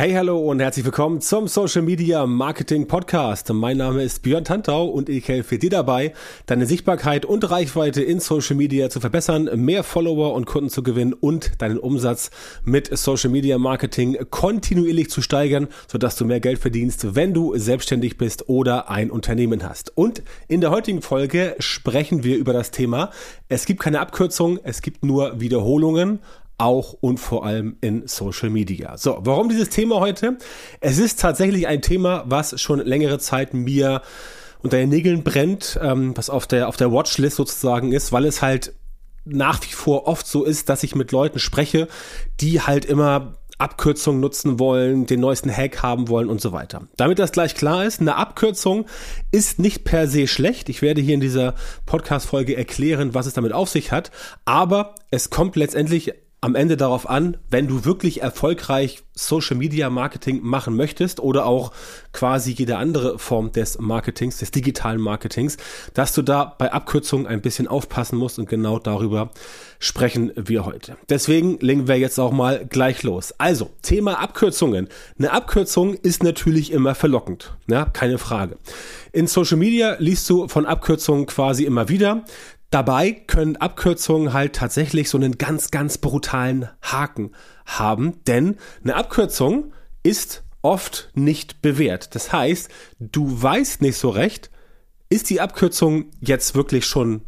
Hey, hallo und herzlich willkommen zum Social Media Marketing Podcast. Mein Name ist Björn Tantau und ich helfe dir dabei, deine Sichtbarkeit und Reichweite in Social Media zu verbessern, mehr Follower und Kunden zu gewinnen und deinen Umsatz mit Social Media Marketing kontinuierlich zu steigern, sodass du mehr Geld verdienst, wenn du selbstständig bist oder ein Unternehmen hast. Und in der heutigen Folge sprechen wir über das Thema, es gibt keine Abkürzung, es gibt nur Wiederholungen auch und vor allem in Social Media. So, warum dieses Thema heute? Es ist tatsächlich ein Thema, was schon längere Zeit mir unter den Nägeln brennt, ähm, was auf der, auf der Watchlist sozusagen ist, weil es halt nach wie vor oft so ist, dass ich mit Leuten spreche, die halt immer Abkürzungen nutzen wollen, den neuesten Hack haben wollen und so weiter. Damit das gleich klar ist, eine Abkürzung ist nicht per se schlecht. Ich werde hier in dieser Podcast-Folge erklären, was es damit auf sich hat, aber es kommt letztendlich am Ende darauf an, wenn du wirklich erfolgreich Social Media Marketing machen möchtest oder auch quasi jede andere Form des Marketings, des digitalen Marketings, dass du da bei Abkürzungen ein bisschen aufpassen musst und genau darüber sprechen wir heute. Deswegen legen wir jetzt auch mal gleich los. Also, Thema Abkürzungen. Eine Abkürzung ist natürlich immer verlockend, ja, keine Frage. In Social Media liest du von Abkürzungen quasi immer wieder. Dabei können Abkürzungen halt tatsächlich so einen ganz, ganz brutalen Haken haben, denn eine Abkürzung ist oft nicht bewährt. Das heißt, du weißt nicht so recht, ist die Abkürzung jetzt wirklich schon,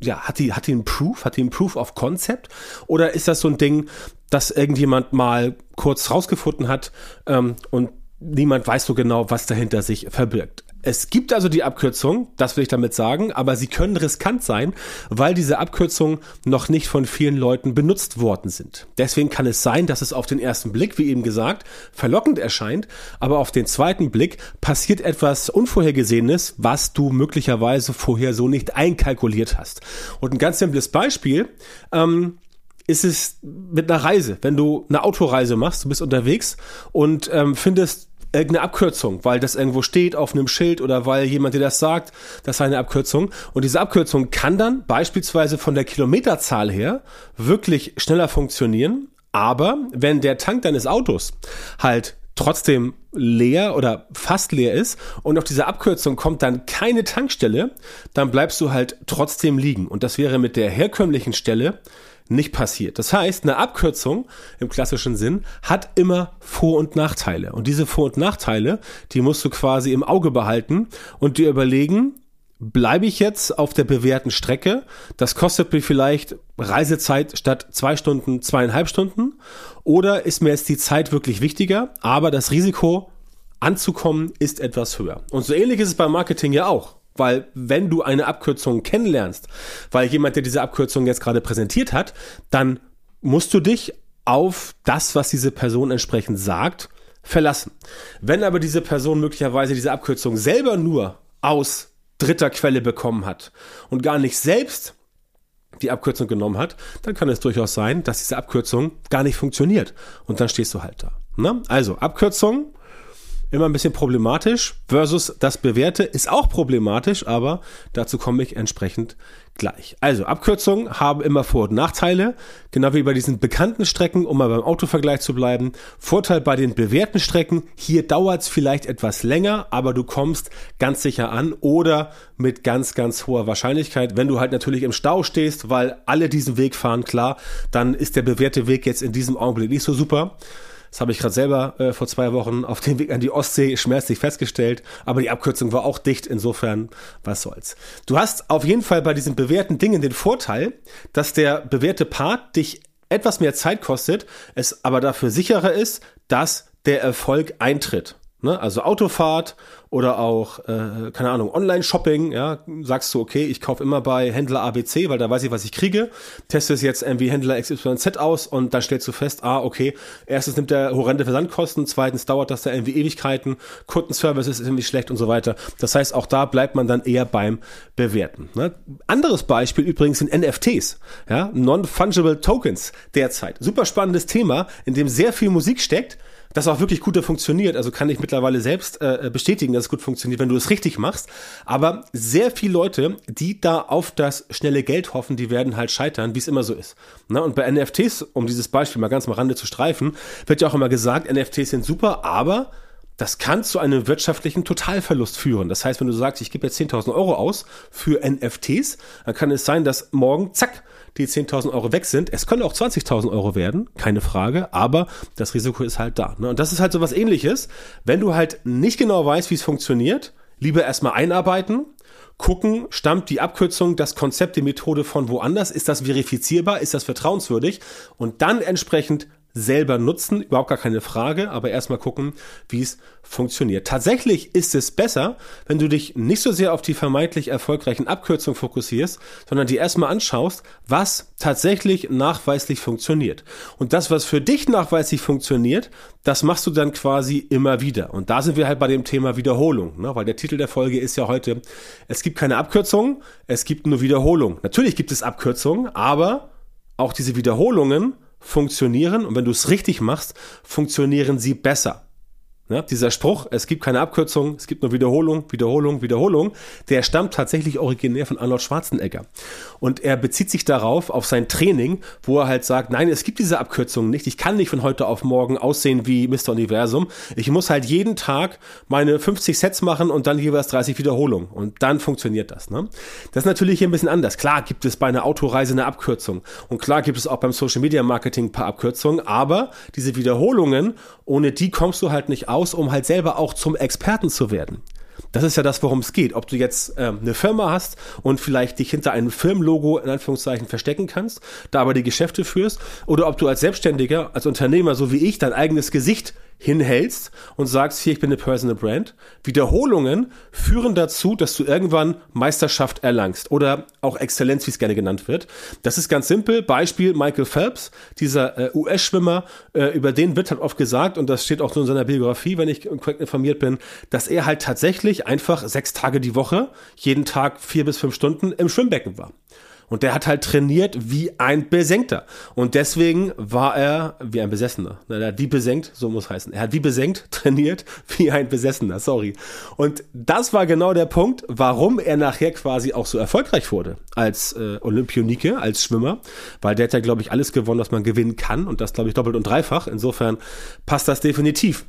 ja, hat die, hat die einen Proof, hat die einen Proof of Concept? Oder ist das so ein Ding, das irgendjemand mal kurz rausgefunden hat ähm, und niemand weiß so genau, was dahinter sich verbirgt? Es gibt also die Abkürzung, das will ich damit sagen, aber sie können riskant sein, weil diese Abkürzungen noch nicht von vielen Leuten benutzt worden sind. Deswegen kann es sein, dass es auf den ersten Blick, wie eben gesagt, verlockend erscheint, aber auf den zweiten Blick passiert etwas Unvorhergesehenes, was du möglicherweise vorher so nicht einkalkuliert hast. Und ein ganz simples Beispiel, ähm, ist es mit einer Reise. Wenn du eine Autoreise machst, du bist unterwegs und ähm, findest irgendeine Abkürzung, weil das irgendwo steht auf einem Schild oder weil jemand dir das sagt, das sei eine Abkürzung. Und diese Abkürzung kann dann beispielsweise von der Kilometerzahl her wirklich schneller funktionieren. Aber wenn der Tank deines Autos halt trotzdem leer oder fast leer ist und auf diese Abkürzung kommt dann keine Tankstelle, dann bleibst du halt trotzdem liegen. Und das wäre mit der herkömmlichen Stelle nicht passiert. Das heißt, eine Abkürzung im klassischen Sinn hat immer Vor- und Nachteile. Und diese Vor- und Nachteile, die musst du quasi im Auge behalten und dir überlegen, bleibe ich jetzt auf der bewährten Strecke? Das kostet mir vielleicht Reisezeit statt zwei Stunden, zweieinhalb Stunden. Oder ist mir jetzt die Zeit wirklich wichtiger, aber das Risiko anzukommen ist etwas höher. Und so ähnlich ist es beim Marketing ja auch. Weil wenn du eine Abkürzung kennenlernst, weil jemand, der diese Abkürzung jetzt gerade präsentiert hat, dann musst du dich auf das, was diese Person entsprechend sagt, verlassen. Wenn aber diese Person möglicherweise diese Abkürzung selber nur aus dritter Quelle bekommen hat und gar nicht selbst die Abkürzung genommen hat, dann kann es durchaus sein, dass diese Abkürzung gar nicht funktioniert. Und dann stehst du halt da. Ne? Also Abkürzung immer ein bisschen problematisch. Versus das Bewährte ist auch problematisch, aber dazu komme ich entsprechend gleich. Also Abkürzungen haben immer Vor- und Nachteile, genau wie bei diesen bekannten Strecken, um mal beim Autovergleich zu bleiben. Vorteil bei den bewährten Strecken, hier dauert es vielleicht etwas länger, aber du kommst ganz sicher an oder mit ganz, ganz hoher Wahrscheinlichkeit. Wenn du halt natürlich im Stau stehst, weil alle diesen Weg fahren, klar, dann ist der bewährte Weg jetzt in diesem Augenblick nicht so super. Das habe ich gerade selber äh, vor zwei Wochen auf dem Weg an die Ostsee schmerzlich festgestellt. Aber die Abkürzung war auch dicht. Insofern, was soll's. Du hast auf jeden Fall bei diesen bewährten Dingen den Vorteil, dass der bewährte Part dich etwas mehr Zeit kostet, es aber dafür sicherer ist, dass der Erfolg eintritt. Ne? Also Autofahrt oder auch, äh, keine Ahnung, Online-Shopping, ja, sagst du, okay, ich kaufe immer bei Händler ABC, weil da weiß ich, was ich kriege, teste es jetzt irgendwie Händler XYZ aus und dann stellst du fest, ah, okay, erstens nimmt der horrende Versandkosten, zweitens dauert das da irgendwie Ewigkeiten, Kundenservice ist irgendwie schlecht und so weiter. Das heißt, auch da bleibt man dann eher beim Bewerten. Ne? Anderes Beispiel übrigens sind NFTs, ja, Non-Fungible Tokens derzeit. Super spannendes Thema, in dem sehr viel Musik steckt, das auch wirklich gut funktioniert. Also kann ich mittlerweile selbst äh, bestätigen, dass es gut funktioniert, wenn du es richtig machst. Aber sehr viele Leute, die da auf das schnelle Geld hoffen, die werden halt scheitern, wie es immer so ist. Na, und bei NFTs, um dieses Beispiel mal ganz am Rande zu streifen, wird ja auch immer gesagt, NFTs sind super, aber das kann zu einem wirtschaftlichen Totalverlust führen. Das heißt, wenn du sagst, ich gebe jetzt 10.000 Euro aus für NFTs, dann kann es sein, dass morgen, zack, die 10.000 Euro weg sind. Es können auch 20.000 Euro werden, keine Frage, aber das Risiko ist halt da. Ne? Und das ist halt so was ähnliches. Wenn du halt nicht genau weißt, wie es funktioniert, lieber erstmal einarbeiten, gucken, stammt die Abkürzung, das Konzept, die Methode von woanders, ist das verifizierbar, ist das vertrauenswürdig und dann entsprechend selber nutzen, überhaupt gar keine Frage, aber erstmal gucken, wie es funktioniert. Tatsächlich ist es besser, wenn du dich nicht so sehr auf die vermeintlich erfolgreichen Abkürzungen fokussierst, sondern dir erstmal anschaust, was tatsächlich nachweislich funktioniert. Und das, was für dich nachweislich funktioniert, das machst du dann quasi immer wieder. Und da sind wir halt bei dem Thema Wiederholung, ne? weil der Titel der Folge ist ja heute, es gibt keine Abkürzungen, es gibt nur Wiederholung. Natürlich gibt es Abkürzungen, aber auch diese Wiederholungen funktionieren und wenn du es richtig machst, funktionieren sie besser. Ja, dieser Spruch, es gibt keine Abkürzung, es gibt nur Wiederholung, Wiederholung, Wiederholung, der stammt tatsächlich originär von Arnold Schwarzenegger. Und er bezieht sich darauf, auf sein Training, wo er halt sagt, nein, es gibt diese Abkürzungen nicht. Ich kann nicht von heute auf morgen aussehen wie Mr. Universum. Ich muss halt jeden Tag meine 50 Sets machen und dann jeweils 30 Wiederholungen. Und dann funktioniert das. Ne? Das ist natürlich hier ein bisschen anders. Klar gibt es bei einer Autoreise eine Abkürzung. Und klar gibt es auch beim Social Media Marketing ein paar Abkürzungen. Aber diese Wiederholungen, ohne die kommst du halt nicht aus, um halt selber auch zum Experten zu werden. Das ist ja das, worum es geht. Ob du jetzt ähm, eine Firma hast und vielleicht dich hinter einem Firmenlogo in Anführungszeichen verstecken kannst, da aber die Geschäfte führst, oder ob du als Selbstständiger, als Unternehmer, so wie ich, dein eigenes Gesicht hinhältst und sagst, hier, ich bin eine Personal Brand. Wiederholungen führen dazu, dass du irgendwann Meisterschaft erlangst oder auch Exzellenz, wie es gerne genannt wird. Das ist ganz simpel. Beispiel Michael Phelps, dieser äh, US-Schwimmer, äh, über den wird halt oft gesagt, und das steht auch so in seiner Biografie, wenn ich korrekt informiert bin, dass er halt tatsächlich einfach sechs Tage die Woche, jeden Tag vier bis fünf Stunden im Schwimmbecken war. Und der hat halt trainiert wie ein Besenkter. Und deswegen war er wie ein Besessener. Er hat wie besenkt, so muss heißen. Er hat wie besenkt trainiert wie ein Besessener, sorry. Und das war genau der Punkt, warum er nachher quasi auch so erfolgreich wurde als äh, Olympionike, als Schwimmer. Weil der hat ja, glaube ich, alles gewonnen, was man gewinnen kann. Und das, glaube ich, doppelt und dreifach. Insofern passt das definitiv.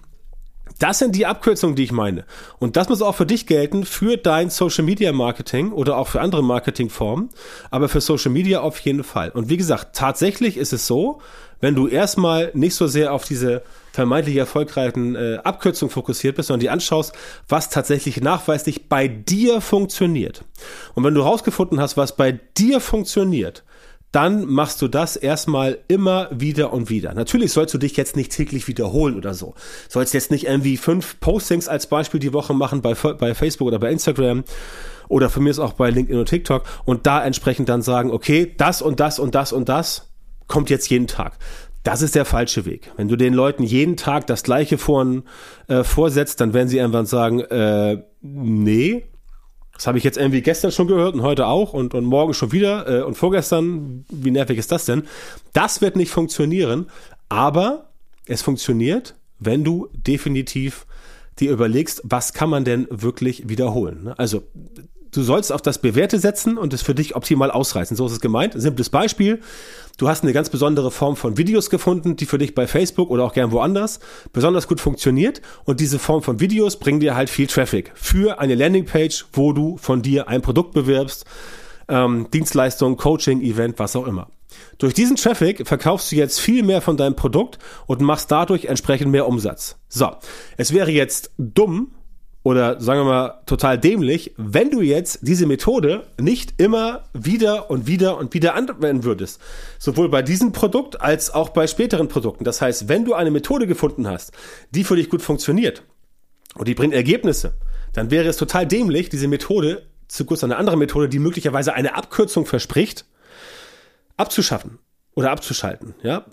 Das sind die Abkürzungen, die ich meine. Und das muss auch für dich gelten, für dein Social Media Marketing oder auch für andere Marketingformen, aber für Social Media auf jeden Fall. Und wie gesagt, tatsächlich ist es so, wenn du erstmal nicht so sehr auf diese vermeintlich erfolgreichen äh, Abkürzungen fokussiert bist, sondern die anschaust, was tatsächlich nachweislich bei dir funktioniert. Und wenn du rausgefunden hast, was bei dir funktioniert, dann machst du das erstmal immer wieder und wieder. Natürlich sollst du dich jetzt nicht täglich wiederholen oder so. Sollst jetzt nicht irgendwie fünf Postings als Beispiel die Woche machen bei, bei Facebook oder bei Instagram oder für mich ist auch bei LinkedIn und TikTok und da entsprechend dann sagen, okay, das und das und das und das kommt jetzt jeden Tag. Das ist der falsche Weg. Wenn du den Leuten jeden Tag das Gleiche vor, äh, vorsetzt, dann werden sie irgendwann sagen, äh, nee, das habe ich jetzt irgendwie gestern schon gehört und heute auch und, und morgen schon wieder äh, und vorgestern. Wie nervig ist das denn? Das wird nicht funktionieren, aber es funktioniert, wenn du definitiv dir überlegst, was kann man denn wirklich wiederholen. Ne? Also du sollst auf das Bewährte setzen und es für dich optimal ausreißen. So ist es gemeint. Simples Beispiel. Du hast eine ganz besondere Form von Videos gefunden, die für dich bei Facebook oder auch gern woanders besonders gut funktioniert. Und diese Form von Videos bringen dir halt viel Traffic für eine Landingpage, wo du von dir ein Produkt bewirbst, ähm, Dienstleistung, Coaching, Event, was auch immer. Durch diesen Traffic verkaufst du jetzt viel mehr von deinem Produkt und machst dadurch entsprechend mehr Umsatz. So, es wäre jetzt dumm, oder sagen wir mal total dämlich, wenn du jetzt diese Methode nicht immer wieder und wieder und wieder anwenden würdest. Sowohl bei diesem Produkt als auch bei späteren Produkten. Das heißt, wenn du eine Methode gefunden hast, die für dich gut funktioniert und die bringt Ergebnisse, dann wäre es total dämlich, diese Methode zu kurz eine andere Methode, die möglicherweise eine Abkürzung verspricht, abzuschaffen oder abzuschalten. Ja,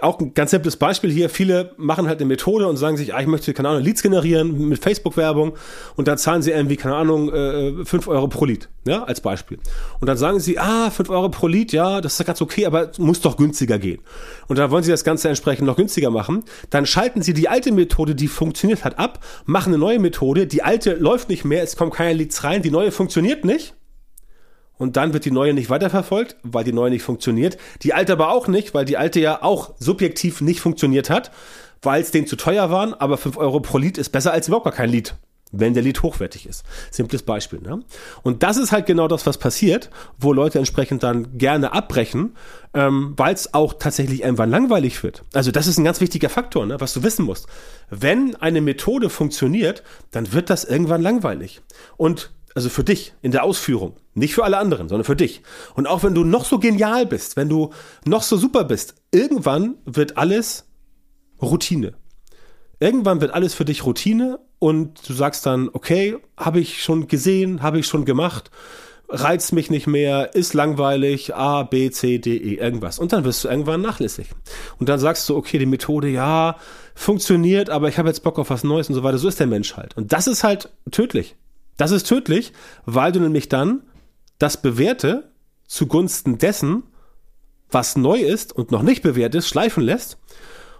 auch ein ganz simples Beispiel hier. Viele machen halt eine Methode und sagen sich, ah, ich möchte keine Ahnung Leads generieren mit Facebook-Werbung und dann zahlen sie irgendwie keine Ahnung äh, 5 Euro pro Lead, ja, als Beispiel. Und dann sagen sie, ah, 5 Euro pro Lead, ja, das ist ganz okay, aber muss doch günstiger gehen. Und dann wollen sie das Ganze entsprechend noch günstiger machen. Dann schalten sie die alte Methode, die funktioniert hat, ab, machen eine neue Methode. Die alte läuft nicht mehr, es kommen keine Leads rein, die neue funktioniert nicht und dann wird die neue nicht weiterverfolgt, weil die neue nicht funktioniert. Die alte aber auch nicht, weil die alte ja auch subjektiv nicht funktioniert hat, weil es denen zu teuer waren, aber 5 Euro pro Lied ist besser als überhaupt gar kein Lied, wenn der Lied hochwertig ist. Simples Beispiel. Ne? Und das ist halt genau das, was passiert, wo Leute entsprechend dann gerne abbrechen, ähm, weil es auch tatsächlich irgendwann langweilig wird. Also das ist ein ganz wichtiger Faktor, ne, was du wissen musst. Wenn eine Methode funktioniert, dann wird das irgendwann langweilig. Und also für dich in der Ausführung, nicht für alle anderen, sondern für dich. Und auch wenn du noch so genial bist, wenn du noch so super bist, irgendwann wird alles Routine. Irgendwann wird alles für dich Routine und du sagst dann, okay, habe ich schon gesehen, habe ich schon gemacht, reizt mich nicht mehr, ist langweilig, A, B, C, D, E, irgendwas. Und dann wirst du irgendwann nachlässig. Und dann sagst du, okay, die Methode, ja, funktioniert, aber ich habe jetzt Bock auf was Neues und so weiter. So ist der Mensch halt. Und das ist halt tödlich. Das ist tödlich, weil du nämlich dann das Bewährte zugunsten dessen, was neu ist und noch nicht bewährt ist, schleifen lässt.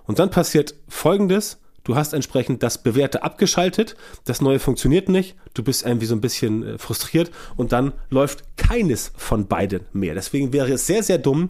Und dann passiert Folgendes. Du hast entsprechend das Bewährte abgeschaltet, das Neue funktioniert nicht, du bist irgendwie so ein bisschen äh, frustriert und dann läuft keines von beiden mehr. Deswegen wäre es sehr, sehr dumm,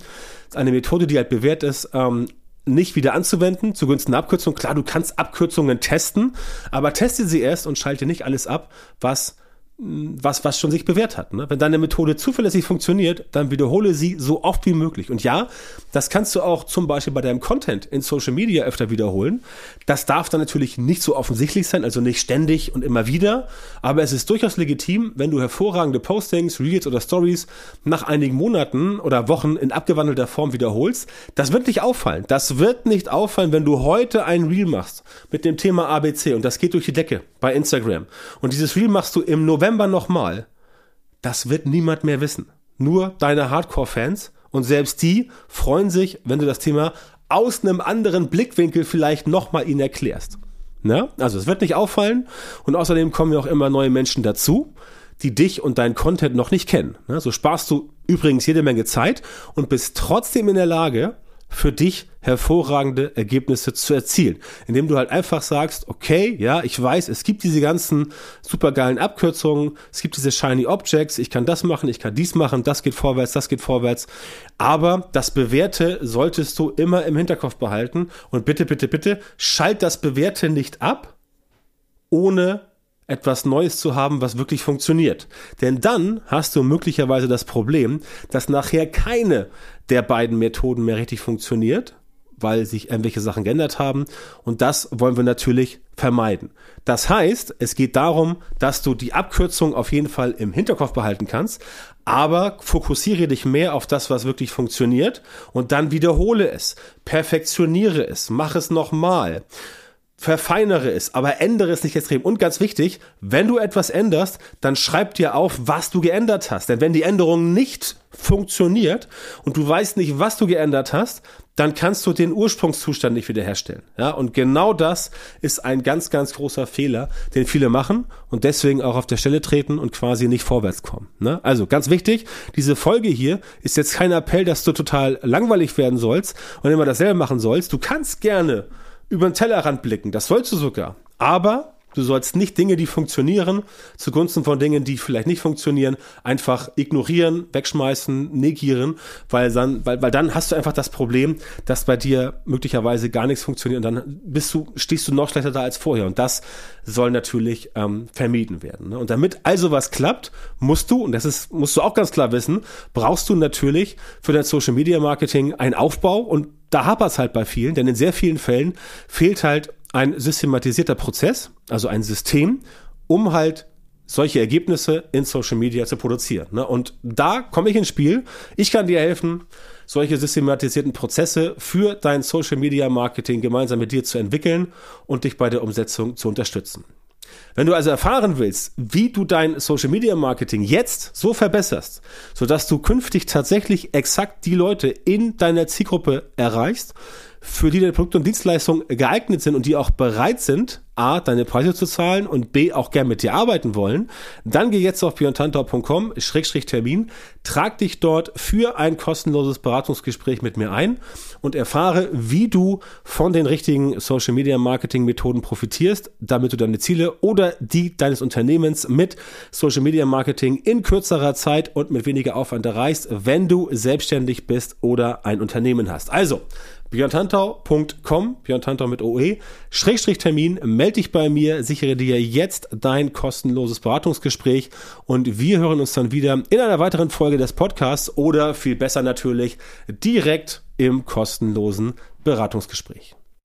eine Methode, die halt bewährt ist, ähm, nicht wieder anzuwenden zugunsten der Abkürzung. Klar, du kannst Abkürzungen testen, aber teste sie erst und schalte nicht alles ab, was was, was schon sich bewährt hat. Ne? Wenn deine Methode zuverlässig funktioniert, dann wiederhole sie so oft wie möglich. Und ja, das kannst du auch zum Beispiel bei deinem Content in Social Media öfter wiederholen. Das darf dann natürlich nicht so offensichtlich sein, also nicht ständig und immer wieder. Aber es ist durchaus legitim, wenn du hervorragende Postings, Reels oder Stories nach einigen Monaten oder Wochen in abgewandelter Form wiederholst. Das wird nicht auffallen. Das wird nicht auffallen, wenn du heute ein Reel machst mit dem Thema ABC und das geht durch die Decke bei Instagram. Und dieses Reel machst du im November November nochmal, das wird niemand mehr wissen. Nur deine Hardcore-Fans und selbst die freuen sich, wenn du das Thema aus einem anderen Blickwinkel vielleicht nochmal ihnen erklärst. Na? Also es wird nicht auffallen und außerdem kommen ja auch immer neue Menschen dazu, die dich und deinen Content noch nicht kennen. So sparst du übrigens jede Menge Zeit und bist trotzdem in der Lage, für dich hervorragende Ergebnisse zu erzielen. Indem du halt einfach sagst, okay, ja, ich weiß, es gibt diese ganzen supergeilen Abkürzungen, es gibt diese shiny Objects, ich kann das machen, ich kann dies machen, das geht vorwärts, das geht vorwärts. Aber das Bewährte solltest du immer im Hinterkopf behalten und bitte, bitte, bitte, schalt das Bewährte nicht ab, ohne etwas Neues zu haben, was wirklich funktioniert. Denn dann hast du möglicherweise das Problem, dass nachher keine der beiden Methoden mehr richtig funktioniert, weil sich irgendwelche Sachen geändert haben. Und das wollen wir natürlich vermeiden. Das heißt, es geht darum, dass du die Abkürzung auf jeden Fall im Hinterkopf behalten kannst, aber fokussiere dich mehr auf das, was wirklich funktioniert und dann wiederhole es, perfektioniere es, mach es nochmal verfeinere es, aber ändere es nicht extrem. Und ganz wichtig, wenn du etwas änderst, dann schreib dir auf, was du geändert hast. Denn wenn die Änderung nicht funktioniert und du weißt nicht, was du geändert hast, dann kannst du den Ursprungszustand nicht wiederherstellen. Ja, und genau das ist ein ganz, ganz großer Fehler, den viele machen und deswegen auch auf der Stelle treten und quasi nicht vorwärts kommen. Ne? Also ganz wichtig, diese Folge hier ist jetzt kein Appell, dass du total langweilig werden sollst und immer dasselbe machen sollst. Du kannst gerne über den Tellerrand blicken. Das sollst du sogar. Aber du sollst nicht Dinge, die funktionieren, zugunsten von Dingen, die vielleicht nicht funktionieren, einfach ignorieren, wegschmeißen, negieren, weil dann, weil, weil dann hast du einfach das Problem, dass bei dir möglicherweise gar nichts funktioniert und dann bist du, stehst du noch schlechter da als vorher. Und das soll natürlich ähm, vermieden werden. Ne? Und damit also was klappt, musst du, und das ist, musst du auch ganz klar wissen, brauchst du natürlich für dein Social Media Marketing einen Aufbau und da hapert es halt bei vielen, denn in sehr vielen Fällen fehlt halt ein systematisierter Prozess, also ein System, um halt solche Ergebnisse in Social Media zu produzieren. Ne? Und da komme ich ins Spiel. Ich kann dir helfen, solche systematisierten Prozesse für dein Social Media Marketing gemeinsam mit dir zu entwickeln und dich bei der Umsetzung zu unterstützen. Wenn du also erfahren willst, wie du dein Social Media Marketing jetzt so verbesserst, sodass du künftig tatsächlich exakt die Leute in deiner Zielgruppe erreichst, für die deine Produkte und Dienstleistungen geeignet sind und die auch bereit sind, A, deine Preise zu zahlen und B, auch gern mit dir arbeiten wollen, dann geh jetzt auf björntantau.com, Schrägstrich Termin, trag dich dort für ein kostenloses Beratungsgespräch mit mir ein und erfahre, wie du von den richtigen Social Media Marketing Methoden profitierst, damit du deine Ziele oder die deines Unternehmens mit Social Media Marketing in kürzerer Zeit und mit weniger Aufwand erreichst, wenn du selbstständig bist oder ein Unternehmen hast. Also, björntantau.com, björntantau mit OE, Schrägstrich Termin, melde dich bei mir, sichere dir jetzt dein kostenloses Beratungsgespräch und wir hören uns dann wieder in einer weiteren Folge des Podcasts oder viel besser natürlich direkt im kostenlosen Beratungsgespräch.